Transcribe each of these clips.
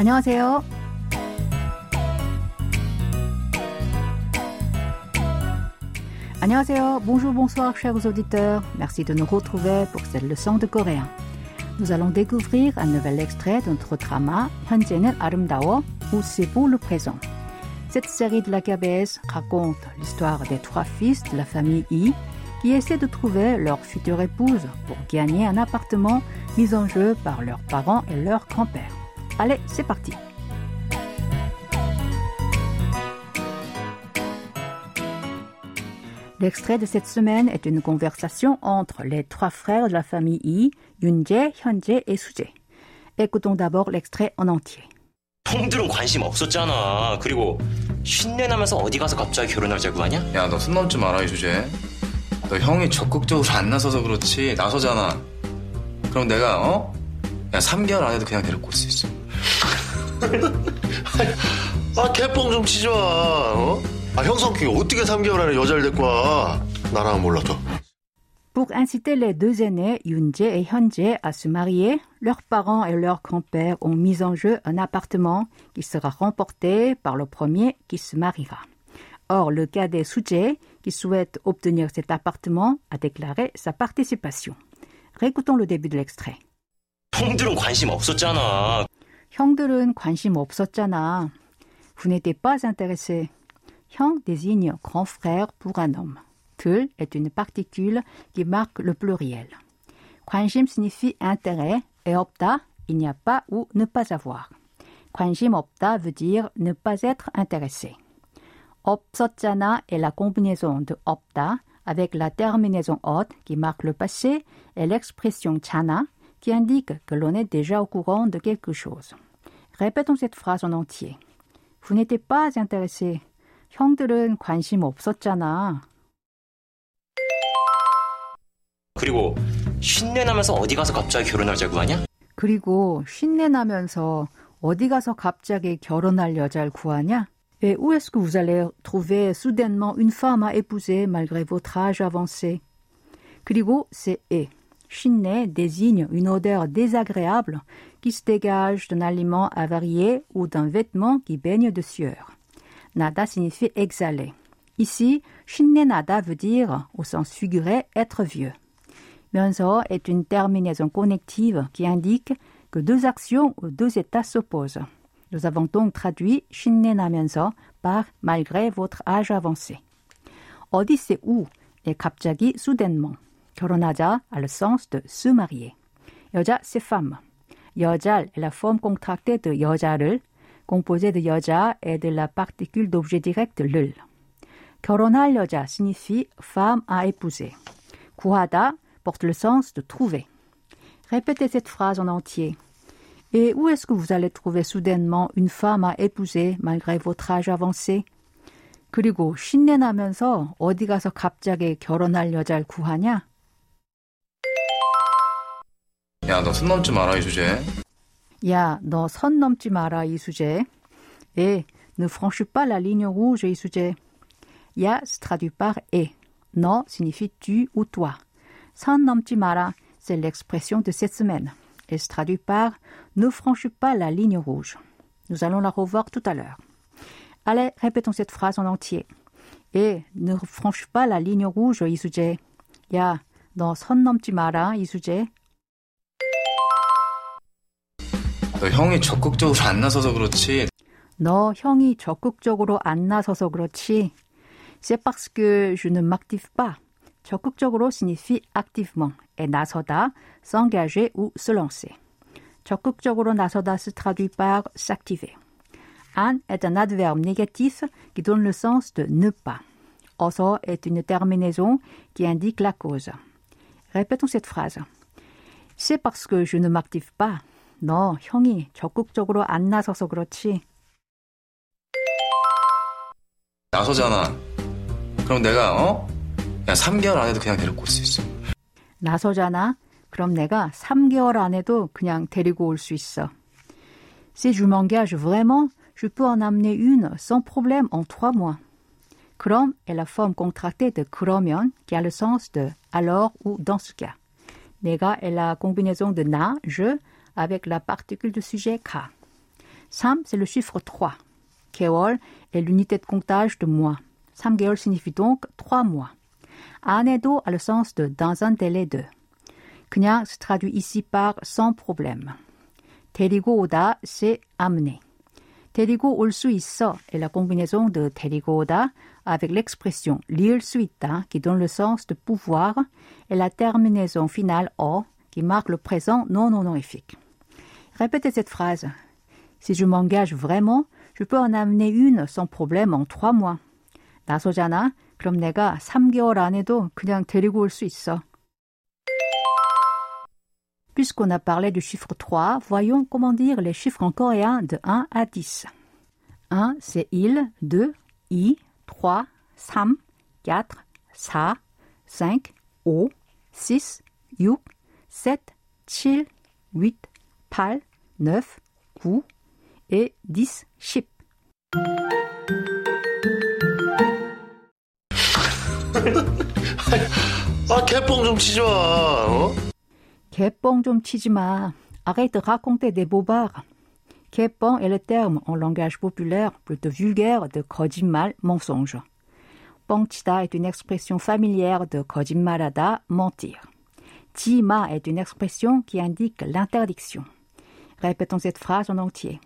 안녕하세요. 안녕하세요. Bonjour, bonsoir, chers auditeurs. Merci de nous retrouver pour cette leçon de coréen. Nous allons découvrir un nouvel extrait de notre drama 현재는 아름다워 ou C'est pour le présent. Cette série de la KBS raconte l'histoire des trois fils de la famille I qui essaient de trouver leur future épouse pour gagner un appartement mis en jeu par leurs parents et leur grand-père. Allez, c'est parti. L'extrait de cette semaine est une conversation entre les trois frères de la famille Yi, Yunjae, Hyunjae et Suje. Écoutons d'abord l'extrait en entier. 형들은 관심 없었잖아. 그리고 쉰내 나면서 어디 가서 갑자기 결혼하자고 하냐? 야, 너손 넘지 마라, 이 주제. 너 형이 적극적으로 안 나서서 그렇지. 나서잖아. 그럼 내가, 어? 야, 3개월 안에도 그냥 데리고 올 수 있어. 아, 개뻥 좀 치지 마, 어? 아, 형 성격이 어떻게 3개월 안에 여자를 데리고 와? 나랑은 몰라도. Pour inciter les deux aînés, Yunjae et Hyunjae, à se marier, leurs parents et leur grand-père ont mis en jeu un appartement qui sera remporté par le premier qui se mariera. Or, le cadet Suje, qui souhaite obtenir cet appartement, a déclaré sa participation. Récoutons le début de l'extrait. 형들은 관심 없었잖아. 형들은 관심 없었잖아. Vous n'étiez pas intéressé. 형 désigne grand frère pour un homme. 들 est une particule qui marque le pluriel. 관심 signifie intérêt et 없다, il n'y a pas ou ne pas avoir. 관심 없다 veut dire ne pas être intéressé. 없었잖아 est la combinaison de 없다 avec la terminaison ot qui marque le passé et l'expression 잖아 qui indique que l'on est déjà au courant de quelque chose. Répétons cette phrase en entier. Vous n'étiez pas intéressé. 형들은 관심 없었잖아. 그리고 쉰내 나면서 어디 가서 갑자기 결혼하자고 하냐? 그리고 쉰내 나면서 어디 가서 갑자기 결혼할 여자를 구하냐? Et où est-ce que vous allez trouver soudainement une femme à épouser malgré votre âge avancé? 그리고 c'est et. 쉰내 désigne une odeur désagréable qui se dégage d'un aliment avarié ou d'un vêtement qui baigne de sueur. Nada signifie exhaler. Ici, 쉰내 nada veut dire, au sens figuré, être vieux. 면서 est une terminaison connective qui indique que deux actions ou deux états s'opposent. Nous avons donc traduit 쉰내 나면서 par malgré votre âge avancé. 어디 c'est où et 갑자기 soudainement. 결혼하자 a le sens de se marier. 여자 c'est femme. 여잘 est la forme contractée de 여자를 composée de 여자 et de la particule d'objet direct 를. 결혼할 여자 signifie femme à épouser. 구하다 porte le sens de trouver. Répétez cette phrase en entier. Et où est-ce que vous allez trouver soudainement une femme à épouser malgré votre âge avancé? 그리고 신내 나면서 어디 가서 갑자기 결혼할 여자를 구하냐? 야, 너 손 넘지 마라, 이 주제. 야, 너 선 넘지 마라, 이수재. Et ne franchis pas la ligne rouge, 이수재. Ya se traduit par et. No signifie tu ou toi. 선 넘지 마라, c'est l'expression de cette semaine. Elle se traduit par ne franchis pas la ligne rouge. Nous allons la revoir tout à l'heure. Allez, répétons cette phrase en entier. Et ne franchis pas la ligne rouge, 이수재. 야, 너 선 넘지 마라, 이수재. 너 형이 적극적으로 안 나서서 그렇지. 너 형이 적극적으로 안 나서서 그렇지. C'est parce que je ne m'active pas. 적극적으로 signifie activement et 나서다, s'engager ou se lancer. 적극적으로 나서다 se traduit par s'activer. An est un adverbe négatif qui donne le sens de ne pas. 어서 est une terminaison qui indique la cause. Répétons cette phrase. C'est parce que je ne m'active pas. 너 형이 적극적으로 안 나서서 그렇지. 나서잖아. 그럼 내가, 어? 야, 3개월 안에도 그냥 데리고 올 수 있어. 나서잖아. 그럼 내가 3개월 안에도 그냥 데리고 올 수 있어. Si je m'engage vraiment, je peux en amener une sans problème en trois mois. 그럼 est la forme contractée de 그러면 qui a le sens de alors ou dans ce cas. 내가 est la combinaison de na, je, avec la particule de sujet ka. 3, c'est le chiffre 3. 개월 est l'unité de comptage de mois. 3개월 signifie donc 3 mois. 안에도 a le sens de dans un délai de. 그냥 se traduit ici par sans problème. 데리고 오다, c'est amener. 데리고 올 수 있어 est la combinaison de 데리고 오다 avec l'expression lier 수 있다 qui donne le sens de pouvoir et la terminaison finale o qui marque le présent non honorifique. Répétez cette phrase. Si je m'engage vraiment, je peux en amener une sans problème en trois mois. 나서잖아. 그럼 내가 3개월 안에도 그냥 데리고 올 수 있어. Puisqu'on a parlé du chiffre 3, voyons comment dire les chiffres en coréen de 1 à 10. 1, c'est il, 2, i, 3, 3, 4, 4, 5, 5, 6, 6, 7, 7, 8, 8, 9, 9 et 10, 10. 아, 개뻥 좀 치지 마, 어? 개뻥 좀 치지 마. Arrête de raconter des bobards. 개뻥 est le terme en langage populaire plutôt vulgaire de 거짓말, mensonge. 뻥치다 est une expression familière de 거짓말하다, mentir. 치마 est une expression qui indique l'interdiction. Répétons cette phrase en entier.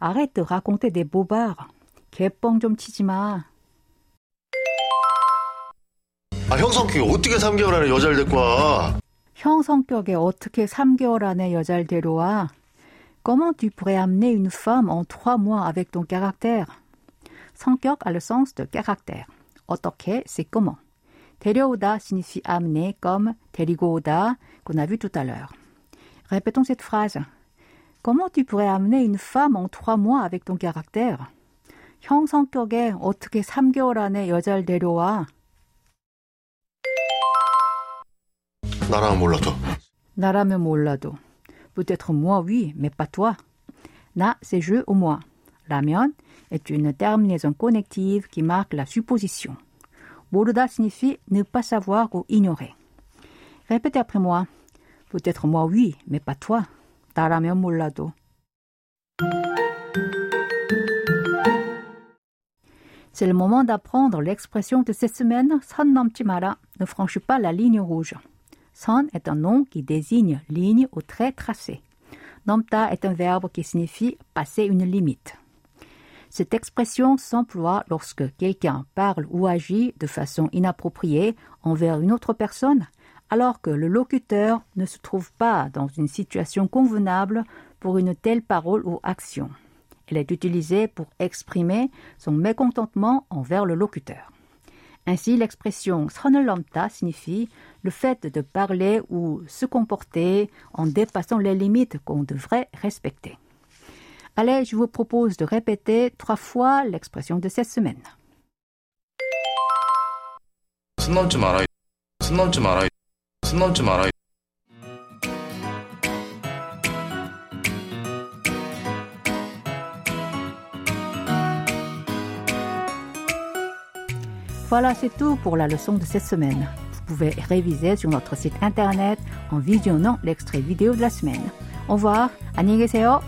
Arrête de raconter des bobards. 개뻥 좀 치지 마. 아, 형 성격이 어떻게 3개월 안에 여자를 데리고 와? 형 성격에 어떻게 3개월 안에 여자를 데려와? Comment tu pourrais amener une femme en 3 mois avec ton caractère? 성격 a le sens de caractère. 어떻게, c'est comment. 데려오다 signifie amener comme 데리고 오다 qu'on a vu tout à l'heure. Répétons cette phrase. Comment tu pourrais amener une femme en 3 mois avec ton caractère? 형 성격에 어떻게 3개월 안에 여자를 데려와? 나라면 몰라도. 나라면 몰라도. Peut-être moi, oui, mais pas toi. Na, c'est je ou moi. 라면 est une terminaison connective qui marque la supposition. 모르다 signifie ne pas savoir ou ignorer. Répétez après moi. Peut-être moi, oui, mais pas toi. 나라면 몰라도. C'est le moment d'apprendre l'expression de cette semaine. 선 넘지 마라. Ne franchis pas la ligne rouge. Son est un nom qui désigne ligne ou trait tracé. Nomta est un verbe qui signifie passer une limite. Cette expression s'emploie lorsque quelqu'un parle ou agit de façon inappropriée envers une autre personne, alors que le locuteur ne se trouve pas dans une situation convenable pour une telle parole ou action. Elle est utilisée pour exprimer son mécontentement envers le locuteur. Ainsi, l'expression 선을 signifie le fait de parler ou se comporter en dépassant les limites qu'on devrait respecter. Allez, je vous propose de répéter trois fois l'expression de cette semaine. 손 넘지 마라. 손 넘지 마라. 손 넘지 마라. Voilà, c'est tout pour la leçon de cette semaine. Vous pouvez réviser sur notre site internet en visionnant l'extrait vidéo de la semaine. Au revoir, 안녕히 계세요.